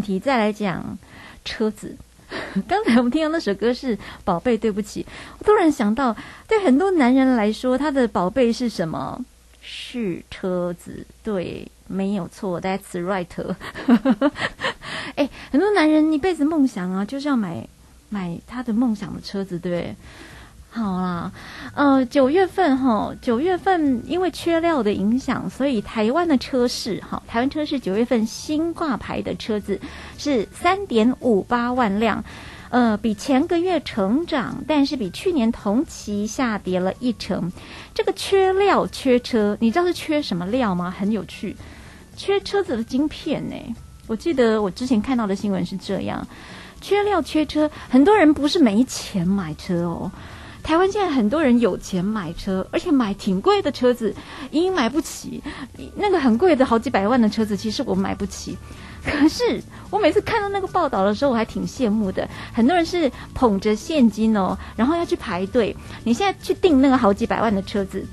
题，再来讲车子。刚才我们听到那首歌是《宝贝对不起》，我突然想到，对很多男人来说，他的宝贝是什么？是车子。对，没有错，That's right。哎，很多男人一辈子梦想啊，就是要买买他的梦想的车子，对不对？好啦，呃，九月份哈，九月份因为缺料的影响，所以台湾的车市哈，台湾车市九月份新挂牌的车子是三点五八万辆，呃，比前个月成长，但是比去年同期下跌了一成。这个缺料缺车，你知道是缺什么料吗？很有趣，缺车子的晶片呢。我记得我之前看到的新闻是这样，缺料缺车，很多人不是没钱买车哦。台湾现在很多人有钱买车，而且买挺贵的车子，因为买不起。那个很贵的好几百万的车子，其实我买不起。可是我每次看到那个报道的时候，我还挺羡慕的。很多人是捧着现金哦，然后要去排队。你现在去订那个好几百万的车子。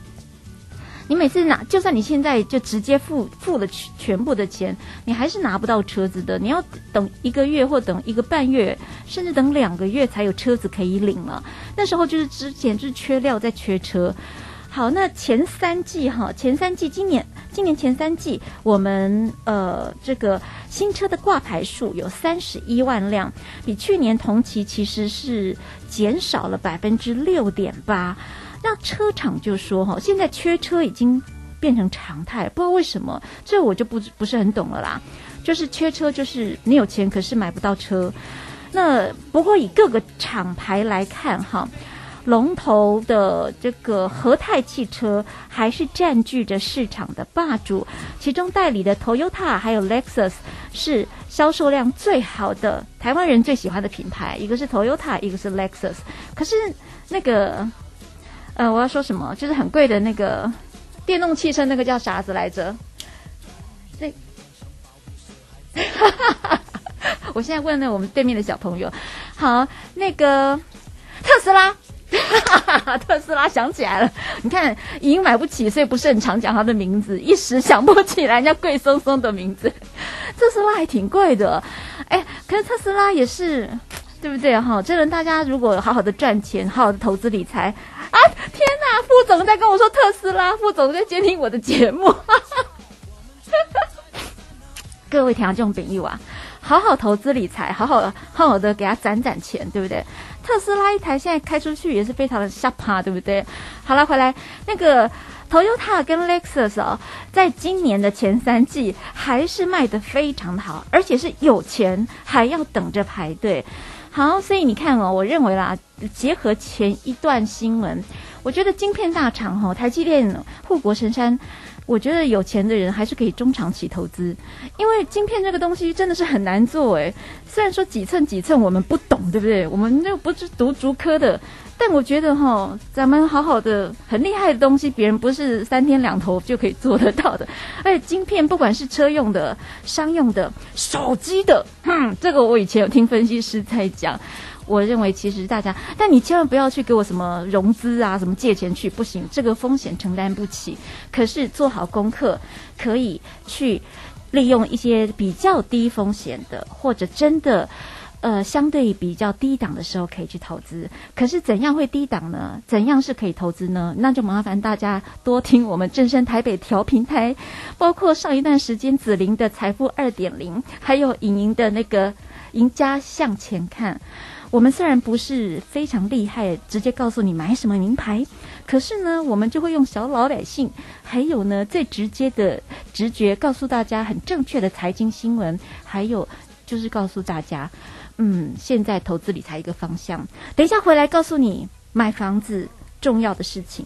你每次拿，就算你现在就直接付付了全全部的钱，你还是拿不到车子的。你要等一个月或等一个半月，甚至等两个月才有车子可以领了。那时候就是之前就是缺料在缺车。好，那前三季哈，前三季今年今年前三季，我们呃这个新车的挂牌数有三十一万辆，比去年同期其实是减少了百分之六点八。那车厂就说哈，现在缺车已经变成常态，不知道为什么，这我就不不是很懂了啦。就是缺车，就是你有钱可是买不到车。那不过以各个厂牌来看哈，龙头的这个和泰汽车还是占据着市场的霸主，其中代理的 Toyota 还有 Lexus 是销售量最好的，台湾人最喜欢的品牌，一个是 Toyota，一个是 Lexus。可是那个。呃，我要说什么？就是很贵的那个电动汽车，那个叫啥子来着？那，我现在问了我们对面的小朋友，好，那个特斯拉，特斯拉想起来了，你看已经买不起，所以不是很常讲它的名字，一时想不起来人家贵松松的名字。特斯拉还挺贵的，哎，可是特斯拉也是。对不对哈？这人大家如果好好的赚钱，好好的投资理财啊！天哪，副总在跟我说特斯拉，副总在监听我的节目。各位听众朋友啊，好好投资理财，好好好好的给他攒攒钱，对不对？特斯拉一台现在开出去也是非常的吓趴，对不对？好了，回来那个 Toyota 跟 Lexus 哦，在今年的前三季还是卖的非常的好，而且是有钱还要等着排队。好，所以你看哦，我认为啦，结合前一段新闻，我觉得晶片大厂哈，台积电护国神山，我觉得有钱的人还是可以中长期投资，因为晶片这个东西真的是很难做诶。虽然说几寸几寸我们不懂，对不对？我们又不是读竹科的。但我觉得哈，咱们好好的很厉害的东西，别人不是三天两头就可以做得到的。而且晶片不管是车用的、商用的、手机的，哼，这个我以前有听分析师在讲。我认为其实大家，但你千万不要去给我什么融资啊，什么借钱去，不行，这个风险承担不起。可是做好功课，可以去利用一些比较低风险的，或者真的。呃，相对比较低档的时候可以去投资，可是怎样会低档呢？怎样是可以投资呢？那就麻烦大家多听我们正声台北调平台，包括上一段时间紫菱的财富二点零，还有莹莹的那个赢家向前看。我们虽然不是非常厉害，直接告诉你买什么名牌，可是呢，我们就会用小老百姓，还有呢最直接的直觉，告诉大家很正确的财经新闻，还有就是告诉大家。嗯，现在投资理财一个方向，等一下回来告诉你买房子重要的事情。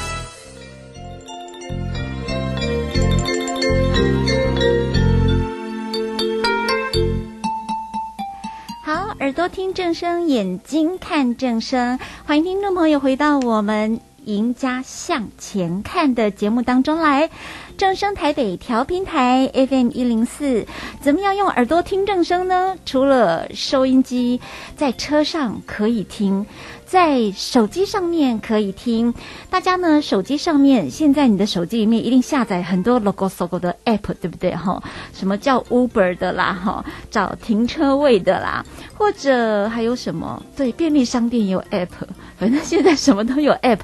耳朵听正声，眼睛看正声，欢迎听众朋友回到我们《赢家向前看》的节目当中来。正声台北调频台 FM 一零四，怎么样用耳朵听正声呢？除了收音机，在车上可以听。在手机上面可以听，大家呢手机上面现在你的手机里面一定下载很多 logo logo 的 app，对不对哈？什么叫 Uber 的啦哈？找停车位的啦，或者还有什么？对，便利商店也有 app，反正现在什么都有 app。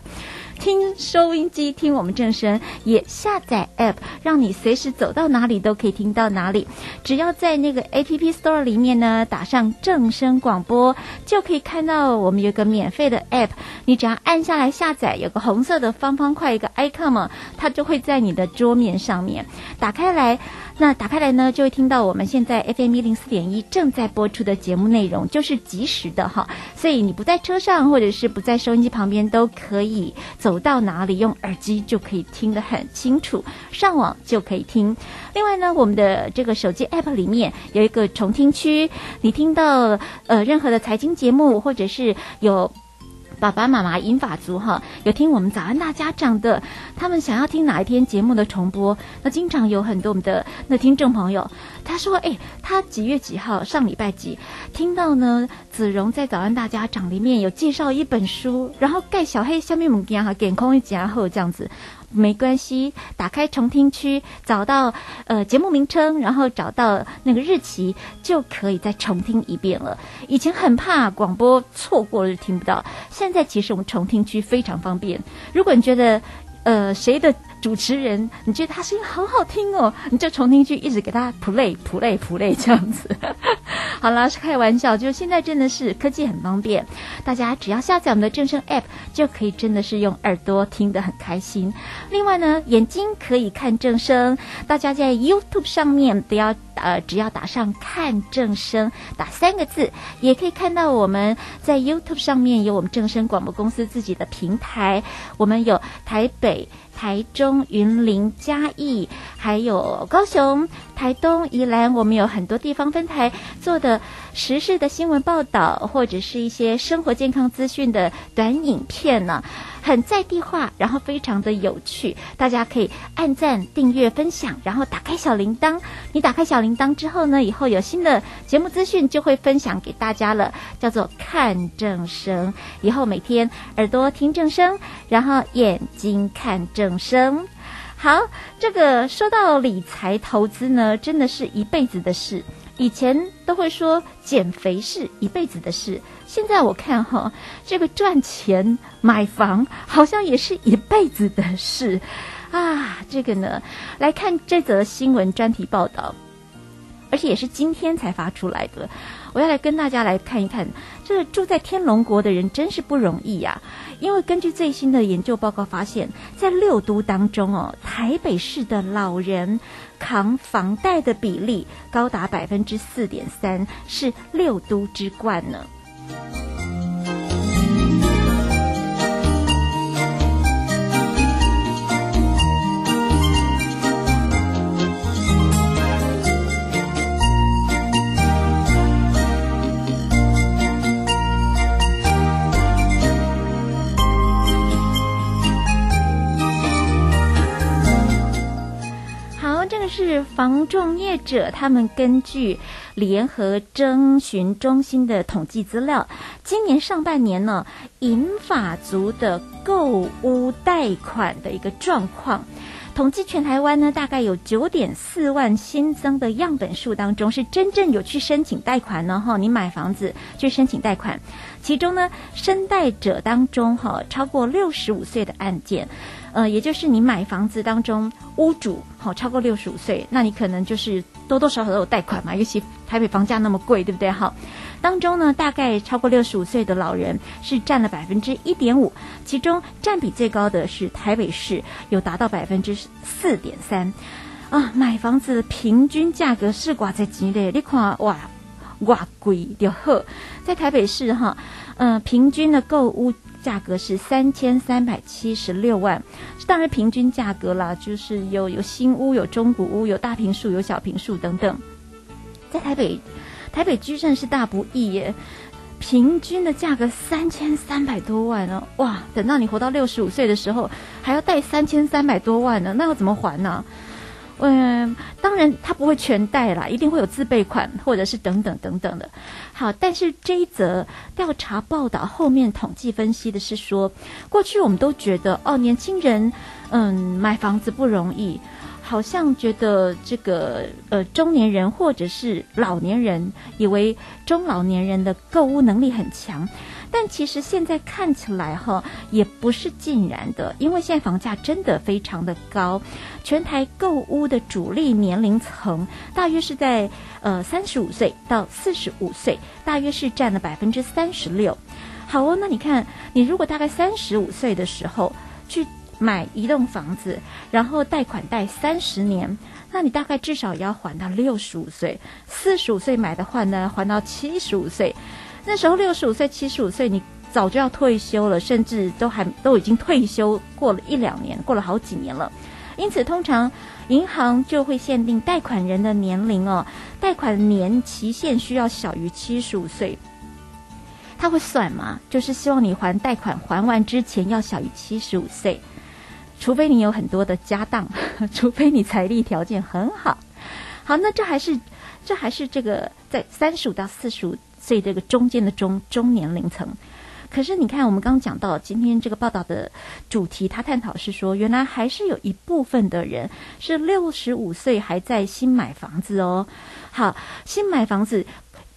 听收音机，听我们正声，也下载 App，让你随时走到哪里都可以听到哪里。只要在那个 App Store 里面呢，打上正声广播，就可以看到我们有个免费的 App。你只要按下来下载，有个红色的方方块一个 icon，它就会在你的桌面上面打开来。那打开来呢，就会听到我们现在 FM 一零四点一正在播出的节目内容，就是即时的哈。所以你不在车上，或者是不在收音机旁边，都可以走到哪里用耳机就可以听得很清楚，上网就可以听。另外呢，我们的这个手机 App 里面有一个重听区，你听到呃任何的财经节目，或者是有。爸爸妈妈、银发族哈，有听我们早安大家长的，他们想要听哪一天节目的重播，那经常有很多我们的那听众朋友，他说：“哎，他几月几号上礼拜几听到呢？子荣在早安大家长里面有介绍一本书，然后盖小黑下面母件哈，点空一夹后这样子。”没关系，打开重听区，找到呃节目名称，然后找到那个日期，就可以再重听一遍了。以前很怕广播错过了就听不到，现在其实我们重听区非常方便。如果你觉得呃谁的。主持人，你觉得他声音好好听哦，你就重听去一直给他 play play play 这样子。好啦，是开玩笑，就现在真的是科技很方便，大家只要下载我们的正声 app 就可以真的是用耳朵听得很开心。另外呢，眼睛可以看正声，大家在 YouTube 上面不要呃，只要打上看正声，打三个字，也可以看到我们在 YouTube 上面有我们正声广播公司自己的平台，我们有台北。台中、云林、嘉义，还有高雄、台东、宜兰，我们有很多地方分台做的时事的新闻报道，或者是一些生活健康资讯的短影片呢。很在地化，然后非常的有趣，大家可以按赞、订阅、分享，然后打开小铃铛。你打开小铃铛之后呢，以后有新的节目资讯就会分享给大家了，叫做看正声。以后每天耳朵听正声，然后眼睛看正声。好，这个说到理财投资呢，真的是一辈子的事。以前都会说减肥是一辈子的事，现在我看哈，这个赚钱买房好像也是一辈子的事啊。这个呢，来看这则新闻专题报道，而且也是今天才发出来的。我要来跟大家来看一看，这住在天龙国的人真是不容易呀。因为根据最新的研究报告发现，在六都当中哦，台北市的老人扛房贷的比例高达百分之四点三，是六都之冠呢。房仲业者，他们根据联合征询中心的统计资料，今年上半年呢，银发族的购屋贷款的一个状况。统计全台湾呢，大概有九点四万新增的样本数当中，是真正有去申请贷款呢。哈，你买房子去申请贷款，其中呢，申贷者当中哈，超过六十五岁的案件。呃，也就是你买房子当中，屋主好超过六十五岁，那你可能就是多多少少都有贷款嘛，尤其台北房价那么贵，对不对？好，当中呢，大概超过六十五岁的老人是占了百分之一点五，其中占比最高的是台北市，有达到百分之四点三。啊，买房子平均价格是挂在几嘞？你看哇，哇贵就好，在台北市哈，嗯，平均的购屋。价格是三千三百七十六万，当然平均价格啦，就是有有新屋、有中古屋、有大平数、有小平数等等。在台北，台北居正是大不易耶，平均的价格三千三百多万呢，哇！等到你活到六十五岁的时候，还要贷三千三百多万呢，那要怎么还呢？嗯，当然他不会全贷啦，一定会有自备款或者是等等等等的。好，但是这一则调查报道后面统计分析的是说，过去我们都觉得哦，年轻人嗯买房子不容易，好像觉得这个呃中年人或者是老年人，以为中老年人的购物能力很强。但其实现在看起来哈，也不是尽然的，因为现在房价真的非常的高，全台购屋的主力年龄层大约是在呃三十五岁到四十五岁，大约是占了百分之三十六。好哦，那你看，你如果大概三十五岁的时候去买一栋房子，然后贷款贷三十年，那你大概至少也要还到六十五岁。四十五岁买的话呢，还到七十五岁。那时候六十五岁、七十五岁，你早就要退休了，甚至都还都已经退休过了一两年，过了好几年了。因此，通常银行就会限定贷款人的年龄哦，贷款年期限需要小于七十五岁。他会算嘛？就是希望你还贷款还完之前要小于七十五岁，除非你有很多的家当，除非你财力条件很好。好，那这还是这还是这个在三十五到四十五。所以这个中间的中中年龄层，可是你看，我们刚刚讲到今天这个报道的主题，他探讨是说，原来还是有一部分的人是六十五岁还在新买房子哦。好，新买房子。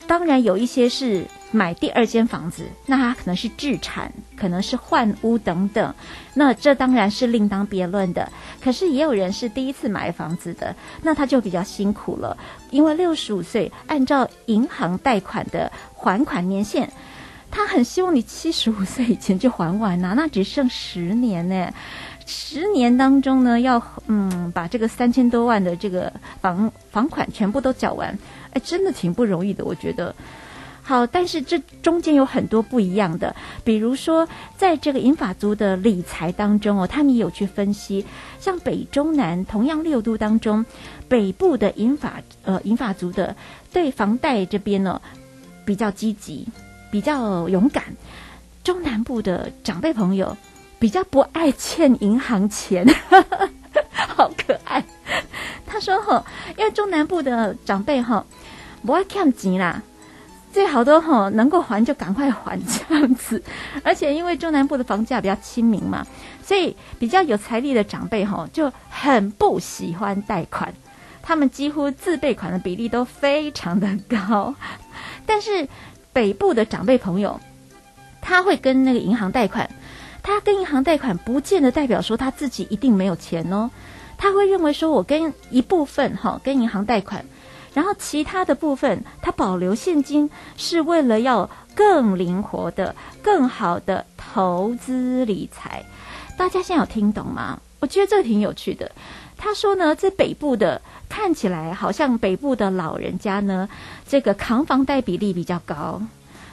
当然有一些是买第二间房子，那他可能是置产，可能是换屋等等，那这当然是另当别论的。可是也有人是第一次买房子的，那他就比较辛苦了，因为六十五岁按照银行贷款的还款年限，他很希望你七十五岁以前就还完呐，那只剩十年呢。十年当中呢，要嗯把这个三千多万的这个房房款全部都缴完，哎，真的挺不容易的，我觉得。好，但是这中间有很多不一样的，比如说在这个银法族的理财当中哦，他们也有去分析，像北中南同样六都当中，北部的银法呃银法族的对房贷这边呢比较积极，比较勇敢，中南部的长辈朋友。比较不爱欠银行钱，好可爱。说：“哈，因为中南部的长辈哈不爱欠钱啦，最好都吼能够还就赶快还这样子，而且因为中南部的房价比较亲民嘛，所以比较有财力的长辈哈就很不喜欢贷款，他们几乎自备款的比例都非常的高。但是北部的长辈朋友，他会跟那个银行贷款，他跟银行贷款不见得代表说他自己一定没有钱哦，他会认为说我跟一部分哈跟银行贷款。然后其他的部分，他保留现金是为了要更灵活的、更好的投资理财。大家现在有听懂吗？我觉得这挺有趣的。他说呢，在北部的看起来好像北部的老人家呢，这个扛房贷比例比较高。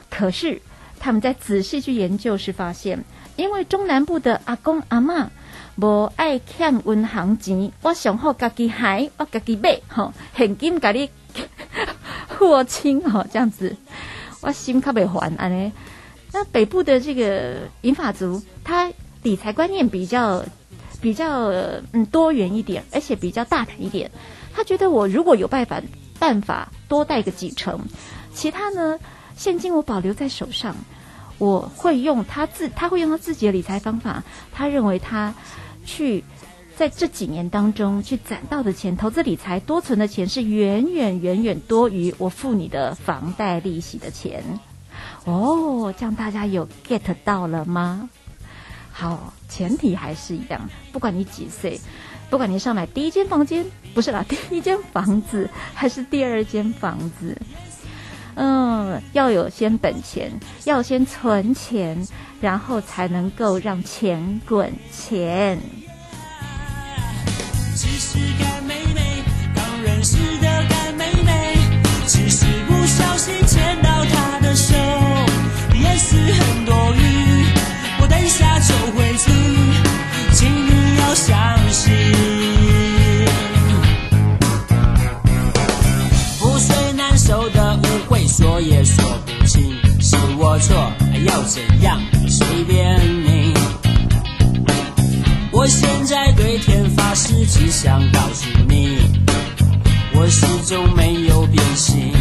可是他们在仔细去研究时发现，因为中南部的阿公阿妈。无爱欠银行钱，我上好家己还，我家己买，吼现金甲你 付清，吼这样子，我心较袂还安尼。那北部的这个银发族，他理财观念比较比较嗯多元一点，而且比较大胆一点。他觉得我如果有办法办法多带个几成，其他呢现金我保留在手上，我会用他自他会用他自己的理财方法，他认为他。去在这几年当中去攒到的钱，投资理财多存的钱是远远远远多于我付你的房贷利息的钱。哦，这样大家有 get 到了吗？好，前提还是一样，不管你几岁，不管你上买第一间房间，不是啦，第一间房子还是第二间房子，嗯，要有先本钱，要先存钱。然后才能够让钱滚钱。是干妹妹，刚认识的干妹妹，只是不小心牵到她的手，也是很多余。我等下就回去，请你要相信。覆水难收的误会，说也说不清，是我错，要怎样？我现在对天发誓，只想告诉你，我始终没有变心。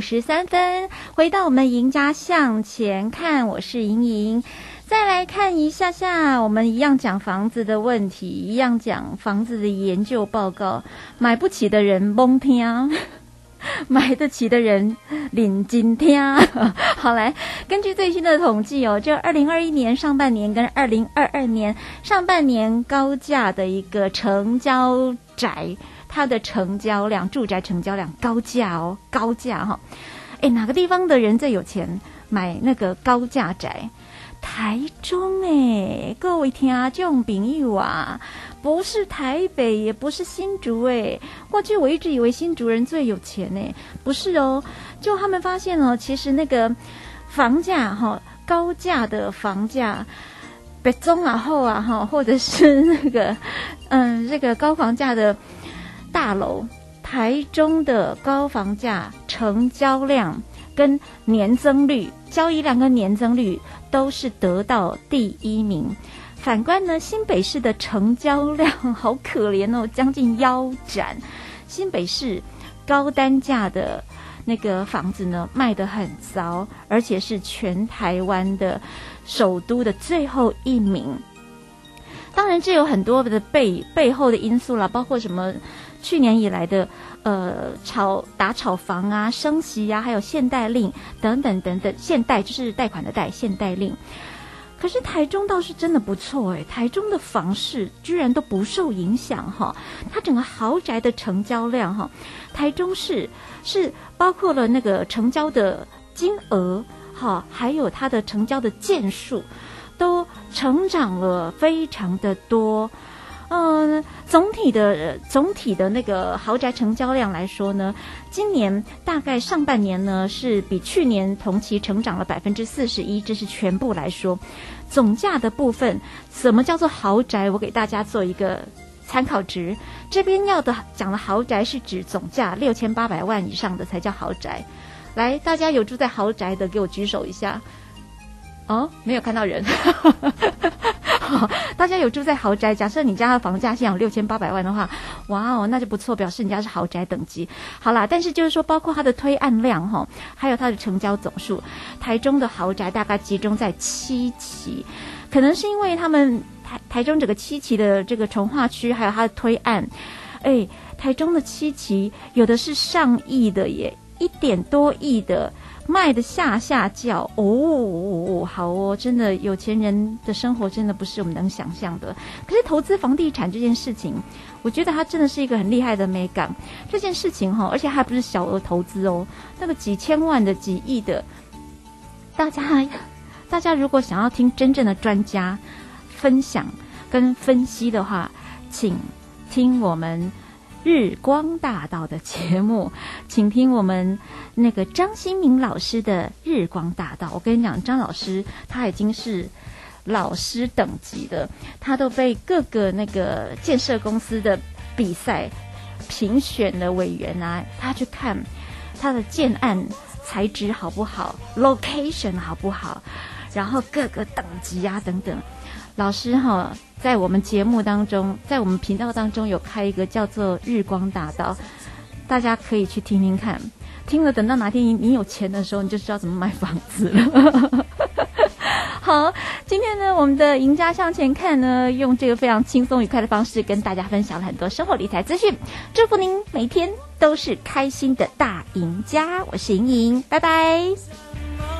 十三分，回到我们赢家向前看，我是莹莹。再来看一下下，我们一样讲房子的问题，一样讲房子的研究报告。买不起的人蒙听，买得起的人领金听。好来，根据最新的统计哦，这二零二一年上半年跟二零二二年上半年高价的一个成交宅，它的成交量，住宅成交量高价哦，高价哈。哎，哪个地方的人最有钱买那个高价宅？台中哎，各位听众朋友啊，不是台北，也不是新竹哎。过去我一直以为新竹人最有钱呢，不是哦。就他们发现哦，其实那个房价哈，高价的房价，北中啊后啊哈，或者是那个嗯，这个高房价的大楼，台中的高房价成交量跟年增率，交易量跟年增率。都是得到第一名。反观呢，新北市的成交量好可怜哦，将近腰斩。新北市高单价的那个房子呢，卖得很糟，而且是全台湾的首都的最后一名。当然，这有很多的背背后的因素啦，包括什么？去年以来的呃炒打炒房啊、升息啊，还有限贷令等等等等，限贷就是贷款的贷，限贷令。可是台中倒是真的不错诶，台中的房市居然都不受影响哈，它整个豪宅的成交量哈，台中市是包括了那个成交的金额哈，还有它的成交的件数，都成长了非常的多。嗯，总体的总体的那个豪宅成交量来说呢，今年大概上半年呢是比去年同期成长了百分之四十一，这是全部来说。总价的部分，什么叫做豪宅？我给大家做一个参考值。这边要的讲的豪宅是指总价六千八百万以上的才叫豪宅。来，大家有住在豪宅的，给我举手一下。哦，没有看到人。大家有住在豪宅？假设你家的房价现在有六千八百万的话，哇哦，那就不错，表示你家是豪宅等级。好啦，但是就是说，包括它的推案量哈，还有它的成交总数，台中的豪宅大概集中在七期，可能是因为他们台台中整个七期的这个从化区，还有它的推案，哎，台中的七期有的是上亿的耶，一点多亿的。卖的下下叫哦，好哦，真的有钱人的生活真的不是我们能想象的。可是投资房地产这件事情，我觉得它真的是一个很厉害的美感。这件事情哈，而且还不是小额投资哦，那个几千万的、几亿的，大家大家如果想要听真正的专家分享跟分析的话，请听我们。日光大道的节目，请听我们那个张新明老师的日光大道。我跟你讲，张老师他已经是老师等级的，他都被各个那个建设公司的比赛评选的委员啊，他去看他的建案材质好不好，location 好不好，然后各个等级啊等等。老师哈，在我们节目当中，在我们频道当中有开一个叫做“日光大道”，大家可以去听听看。听了，等到哪天你你有钱的时候，你就知道怎么买房子了。好，今天呢，我们的赢家向前看呢，用这个非常轻松愉快的方式跟大家分享了很多生活理财资讯。祝福您每天都是开心的大赢家。我是莹莹，拜拜。